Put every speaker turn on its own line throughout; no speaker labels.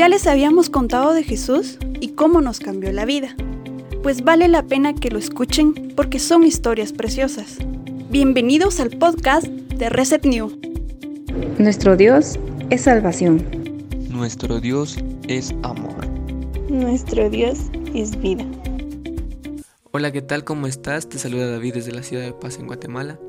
Ya les habíamos contado de Jesús y cómo nos cambió la vida. Pues vale la pena que lo escuchen porque son historias preciosas. Bienvenidos al podcast de Reset New.
Nuestro Dios es salvación.
Nuestro Dios es amor.
Nuestro Dios es vida.
Hola, ¿qué tal? ¿Cómo estás? Te saluda David desde la ciudad de Paz en Guatemala.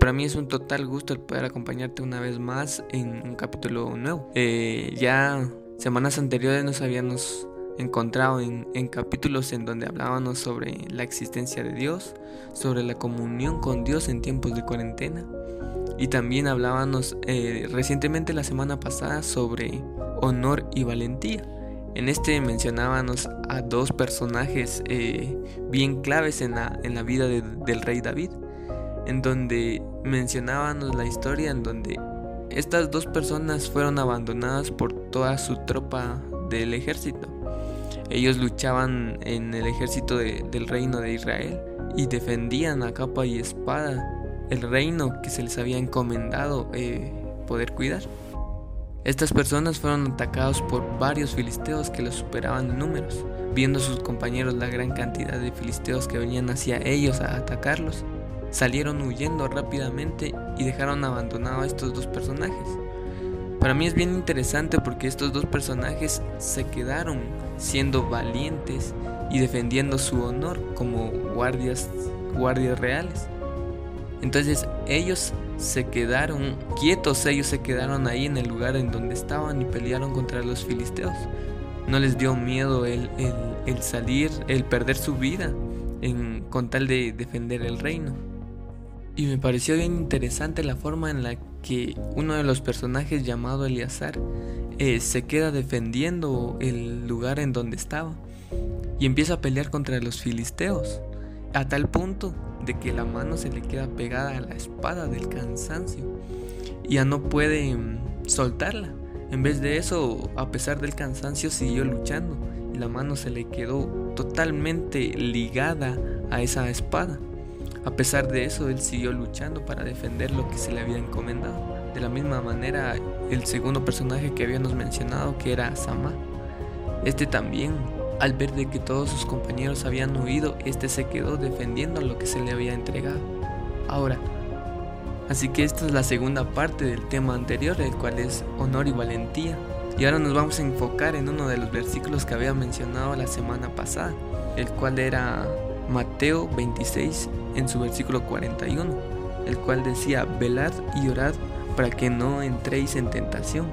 Para mí es un total gusto el poder acompañarte una vez más en un capítulo nuevo. Eh, ya semanas anteriores nos habíamos encontrado en, capítulos en donde hablábamos sobre la existencia de Dios, sobre la comunión con Dios en tiempos de cuarentena. Y también hablábamos eh, recientemente la semana pasada sobre honor y valentía. En este mencionábamos a dos personajes eh, bien claves en la, en la vida del rey David en donde mencionábamos la historia en donde estas dos personas fueron abandonadas por toda su tropa del ejército. Ellos luchaban en el ejército del reino de Israel y defendían a capa y espada el reino que se les había encomendado eh, poder cuidar. Estas personas fueron atacados por varios filisteos que los superaban en números. Viendo sus compañeros la gran cantidad de filisteos que venían hacia ellos a atacarlos, salieron huyendo rápidamente y dejaron abandonado a estos dos personajes. Para mí es bien interesante porque estos dos personajes se quedaron siendo valientes y defendiendo su honor como guardias, guardias reales. Entonces ellos se quedaron quietos, ellos se quedaron ahí en el lugar en donde estaban y pelearon contra los filisteos. No les dio miedo el, el, salir, el perder su vida con tal de defender el reino. Y me pareció bien interesante la forma en la que uno de los personajes llamado Eleazar eh, se queda defendiendo el lugar en donde estaba y empieza a pelear contra los filisteos a tal punto de que la mano se le queda pegada a la espada del cansancio ya no puede mm, soltarla. En vez de eso, a pesar del cansancio, siguió luchando y la mano se le quedó totalmente ligada a esa espada. A pesar de eso, él siguió luchando para defender lo que se le había encomendado. De la misma manera, el segundo personaje que habíamos mencionado, que era Sama, este también, al ver de que todos sus compañeros habían huido, este se quedó defendiendo lo que se le había entregado. Ahora, así que esta es la segunda parte del tema anterior, el cual es honor y valentía. Y ahora nos vamos a enfocar en uno de los versículos que había mencionado la semana pasada, el cual era Mateo 26 en su versículo 41, el cual decía, velad y orad para que no entréis en tentación,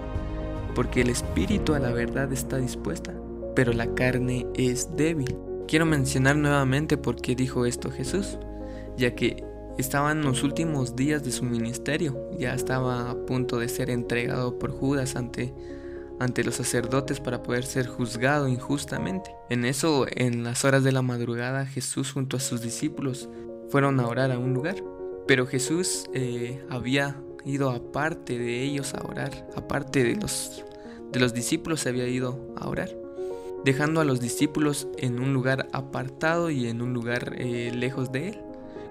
porque el espíritu a la verdad está dispuesta, pero la carne es débil. Quiero mencionar nuevamente por qué dijo esto Jesús, ya que estaba en los últimos días de su ministerio, ya estaba a punto de ser entregado por Judas ante ante los sacerdotes para poder ser juzgado injustamente. En eso, en las horas de la madrugada, Jesús junto a sus discípulos fueron a orar a un lugar. Pero Jesús eh, había ido aparte de ellos a orar, aparte de los, de los discípulos se había ido a orar, dejando a los discípulos en un lugar apartado y en un lugar eh, lejos de él.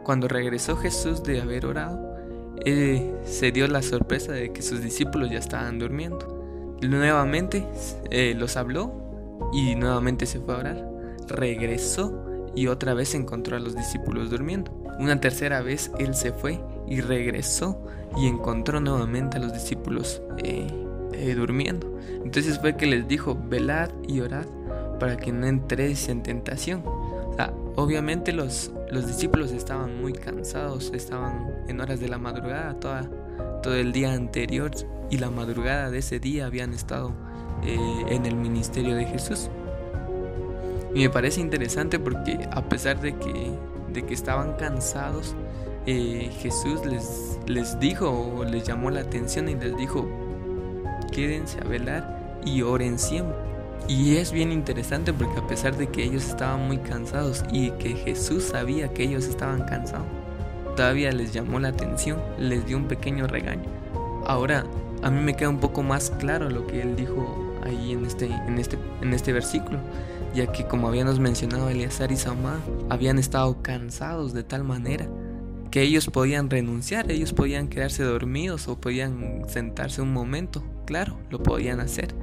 Cuando regresó Jesús de haber orado, eh, se dio la sorpresa de que sus discípulos ya estaban durmiendo. Nuevamente eh, los habló y nuevamente se fue a orar. Regresó y otra vez encontró a los discípulos durmiendo. Una tercera vez él se fue y regresó y encontró nuevamente a los discípulos eh, eh, durmiendo. Entonces fue que les dijo, velad y orad para que no entréis en tentación. obviamente los, los discípulos estaban muy cansados, estaban en horas de la madrugada, toda, todo el día anterior y la madrugada de ese día habían estado eh, en el ministerio de Jesús. Y me parece interesante porque a pesar de que, de que estaban cansados, eh, Jesús les, les dijo o les llamó la atención y les dijo, quédense a velar y oren siempre. Y es bien interesante porque a pesar de que ellos estaban muy cansados y que Jesús sabía que ellos estaban cansados, todavía les llamó la atención, les dio un pequeño regaño. Ahora, a mí me queda un poco más claro lo que él dijo ahí en este, en este, en este versículo, ya que como habíamos mencionado, Eleazar y Samá habían estado cansados de tal manera que ellos podían renunciar, ellos podían quedarse dormidos o podían sentarse un momento, claro, lo podían hacer,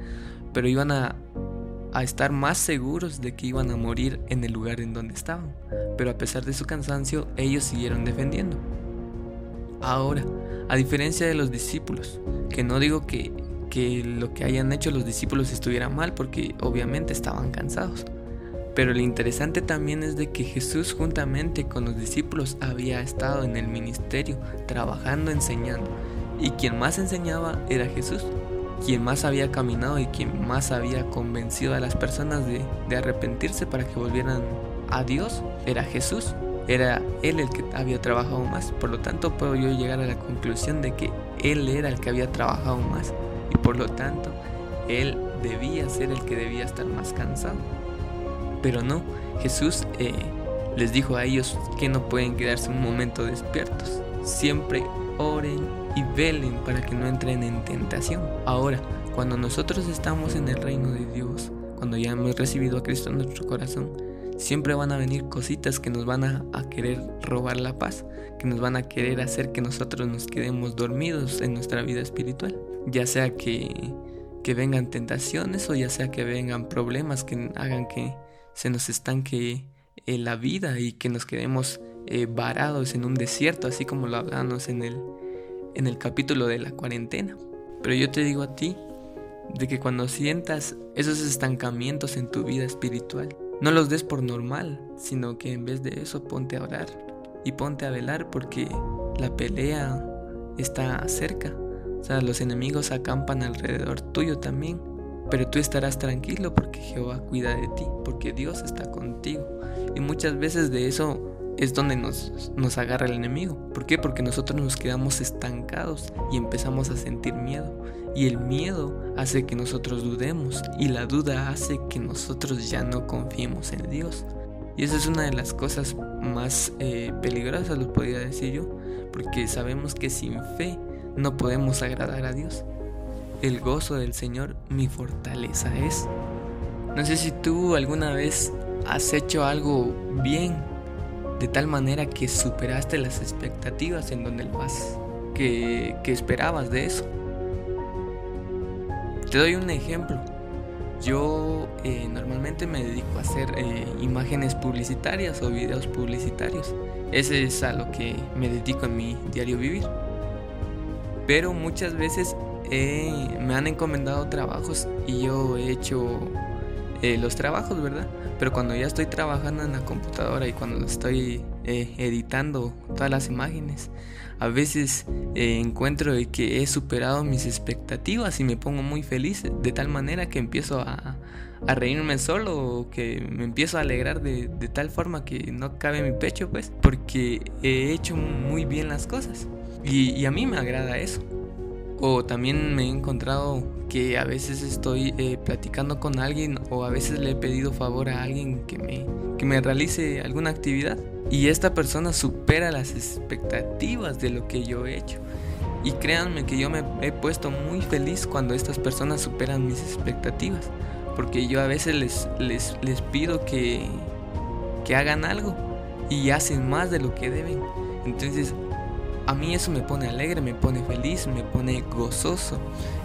pero iban a, a estar más seguros de que iban a morir en el lugar en donde estaban. Pero a pesar de su cansancio, ellos siguieron defendiendo. Ahora, a diferencia de los discípulos, que no digo que, que lo que hayan hecho los discípulos estuviera mal, porque obviamente estaban cansados. Pero lo interesante también es de que Jesús juntamente con los discípulos había estado en el ministerio, trabajando, enseñando. Y quien más enseñaba era Jesús quien más había caminado y quien más había convencido a las personas de, arrepentirse para que volvieran a Dios era Jesús. Era Él el que había trabajado más. Por lo tanto, puedo yo llegar a la conclusión de que Él era el que había trabajado más. Y por lo tanto, Él debía ser el que debía estar más cansado. Pero no, Jesús eh, les dijo a ellos que no pueden quedarse un momento despiertos. Siempre oren y velen para que no entren en tentación. Ahora, cuando nosotros estamos en el reino de Dios, cuando ya hemos recibido a Cristo en nuestro corazón, siempre van a venir cositas que nos van a, querer robar la paz, que nos van a querer hacer que nosotros nos quedemos dormidos en nuestra vida espiritual. Ya sea que, vengan tentaciones o ya sea que vengan problemas que hagan que se nos estanque eh, la vida y que nos quedemos eh, varados en un desierto, así como lo hablamos en el, en el capítulo de la cuarentena. Pero yo te digo a ti de que cuando sientas esos estancamientos en tu vida espiritual, no los des por normal, sino que en vez de eso ponte a orar y ponte a velar porque la pelea está cerca. O sea, los enemigos acampan alrededor tuyo también. Pero tú estarás tranquilo porque Jehová cuida de ti, porque Dios está contigo. Y muchas veces de eso es donde nos, nos agarra el enemigo. ¿Por qué? Porque nosotros nos quedamos estancados y empezamos a sentir miedo. Y el miedo hace que nosotros dudemos y la duda hace que nosotros ya no confiemos en Dios. Y esa es una de las cosas más eh, peligrosas, lo podría decir yo, porque sabemos que sin fe no podemos agradar a Dios. El gozo del Señor mi fortaleza es. No sé si tú alguna vez has hecho algo bien de tal manera que superaste las expectativas en donde más que, que esperabas de eso. Te doy un ejemplo. Yo eh, normalmente me dedico a hacer eh, imágenes publicitarias o videos publicitarios. Ese es a lo que me dedico en mi diario vivir. Pero muchas veces me han encomendado trabajos y yo he hecho eh, los trabajos, ¿verdad? Pero cuando ya estoy trabajando en la computadora y cuando estoy eh, editando todas las imágenes, a veces eh, encuentro que he superado mis expectativas y me pongo muy feliz de tal manera que empiezo a, reírme solo o que me empiezo a alegrar de, tal forma que no cabe mi pecho, pues, porque he hecho muy bien las cosas. y a mí me agrada eso. O también me he encontrado que a veces estoy eh, platicando con alguien o a veces le he pedido favor a alguien que me, que me realice alguna actividad y esta persona supera las expectativas de lo que yo he hecho. Y créanme que yo me he puesto muy feliz cuando estas personas superan mis expectativas. Porque yo a veces les, les, les pido que, que hagan algo y hacen más de lo que deben. Entonces a mí eso me pone alegre, me pone feliz, me pone gozoso.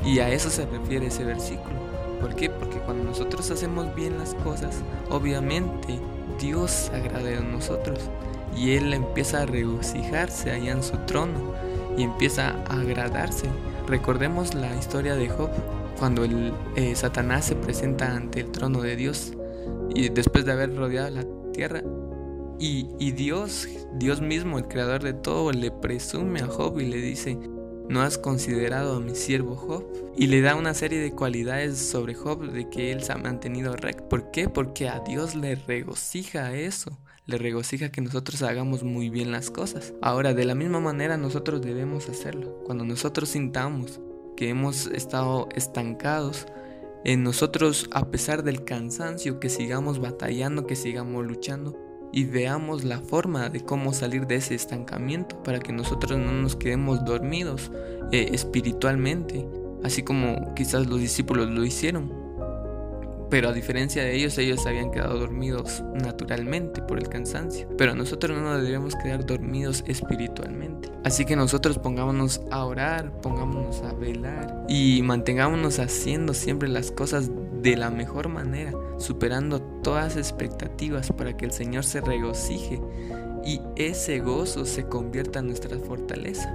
Y a eso se refiere ese versículo. ¿Por qué? Porque cuando nosotros hacemos bien las cosas, obviamente Dios se agrada de nosotros. Y Él empieza a regocijarse allá en su trono. Y empieza a agradarse. Recordemos la historia de Job. Cuando el, eh, Satanás se presenta ante el trono de Dios. Y después de haber rodeado la tierra, y, Dios, Dios mismo, el creador de todo, le presume a Job y le dice, ¿no has considerado a mi siervo Job? Y le da una serie de cualidades sobre Job de que él se ha mantenido recto. ¿Por qué? Porque a Dios le regocija eso. Le regocija que nosotros hagamos muy bien las cosas. Ahora, de la misma manera nosotros debemos hacerlo. Cuando nosotros sintamos que hemos estado estancados, en nosotros, a pesar del cansancio, que sigamos batallando, que sigamos luchando, y veamos la forma de cómo salir de ese estancamiento para que nosotros no nos quedemos dormidos eh, espiritualmente, así como quizás los discípulos lo hicieron. Pero a diferencia de ellos, ellos habían quedado dormidos naturalmente por el cansancio. Pero nosotros no nos debemos quedar dormidos espiritualmente. Así que nosotros pongámonos a orar, pongámonos a velar y mantengámonos haciendo siempre las cosas de la mejor manera, superando todas expectativas para que el Señor se regocije y ese gozo se convierta en nuestra fortaleza.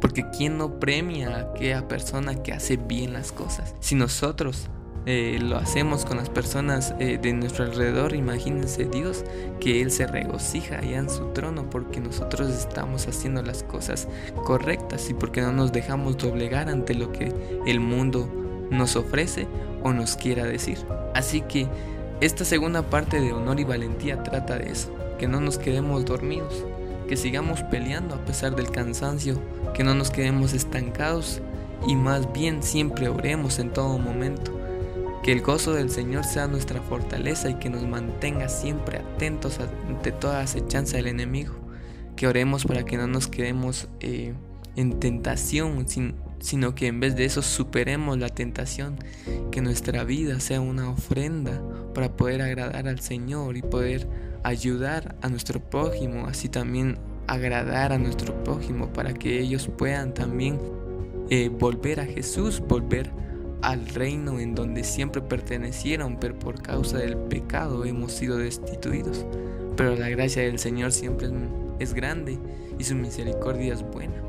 Porque ¿quién no premia a aquella persona que hace bien las cosas? Si nosotros eh, lo hacemos con las personas eh, de nuestro alrededor, imagínense Dios que Él se regocija allá en su trono porque nosotros estamos haciendo las cosas correctas y porque no nos dejamos doblegar ante lo que el mundo nos ofrece o nos quiera decir. Así que esta segunda parte de honor y valentía trata de eso, que no nos quedemos dormidos, que sigamos peleando a pesar del cansancio, que no nos quedemos estancados y más bien siempre oremos en todo momento. Que el gozo del Señor sea nuestra fortaleza y que nos mantenga siempre atentos ante toda acechanza del enemigo. Que oremos para que no nos quedemos eh, en tentación, sino que en vez de eso superemos la tentación. Que nuestra vida sea una ofrenda para poder agradar al Señor y poder ayudar a nuestro prójimo, así también agradar a nuestro prójimo para que ellos puedan también eh, volver a Jesús, volver al reino en donde siempre pertenecieron, pero por causa del pecado hemos sido destituidos. Pero la gracia del Señor siempre es grande y su misericordia es buena.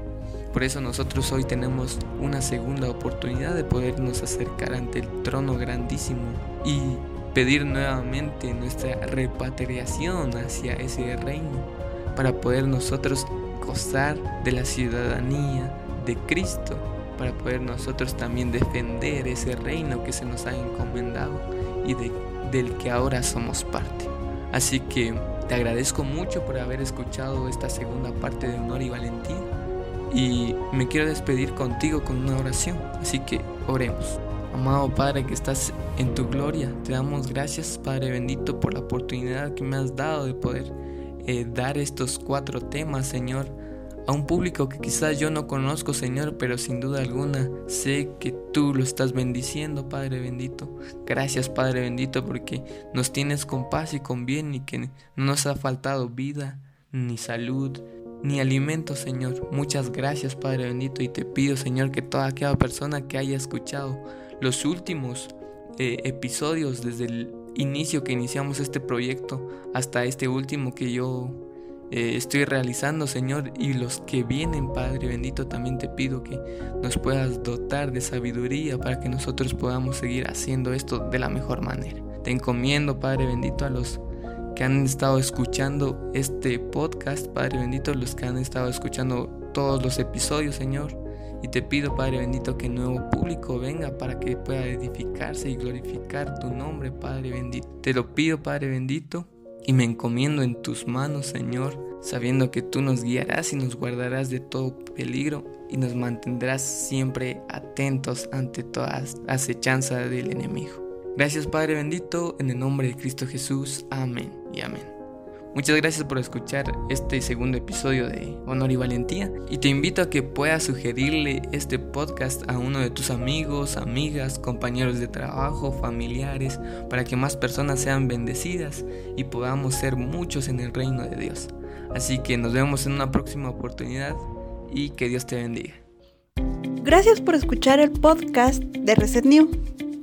Por eso nosotros hoy tenemos una segunda oportunidad de podernos acercar ante el trono grandísimo y pedir nuevamente nuestra repatriación hacia ese reino para poder nosotros gozar de la ciudadanía de Cristo, para poder nosotros también defender ese reino que se nos ha encomendado y del que ahora somos parte. Así que te agradezco mucho por haber escuchado esta segunda parte de Honor y Valentía y me quiero despedir contigo con una oración, así que oremos. Amado Padre que estás en tu gloria, te damos gracias Padre bendito por la oportunidad que me has dado de poder eh, dar estos cuatro temas, Señor, a un público que quizás yo no conozco, Señor, pero sin duda alguna sé que tú lo estás bendiciendo, Padre bendito. Gracias, Padre bendito, porque nos tienes con paz y con bien y que no nos ha faltado vida, ni salud, ni alimento, Señor. Muchas gracias, Padre bendito, y te pido, Señor, que toda aquella persona que haya escuchado los últimos eh, episodios desde el inicio que iniciamos este proyecto hasta este último que yo eh, estoy realizando, Señor, y los que vienen, Padre bendito, también te pido que nos puedas dotar de sabiduría para que nosotros podamos seguir haciendo esto de la mejor manera. Te encomiendo, Padre bendito, a los que han estado escuchando este podcast, Padre bendito, los que han estado escuchando todos los episodios, Señor. Y te pido, Padre bendito, que nuevo público venga para que pueda edificarse y glorificar tu nombre, Padre bendito. Te lo pido, Padre bendito, y me encomiendo en tus manos, Señor, sabiendo que tú nos guiarás y nos guardarás de todo peligro y nos mantendrás siempre atentos ante toda acechanza del enemigo. Gracias, Padre bendito, en el nombre de Cristo Jesús. Amén y amén. Muchas gracias por escuchar este segundo episodio de Honor y Valentía y te invito a que puedas sugerirle este podcast a uno de tus amigos, amigas, compañeros de trabajo, familiares, para que más personas sean bendecidas y podamos ser muchos en el reino de Dios. Así que nos vemos en una próxima oportunidad y que Dios te bendiga.
Gracias por escuchar el podcast de Reset New.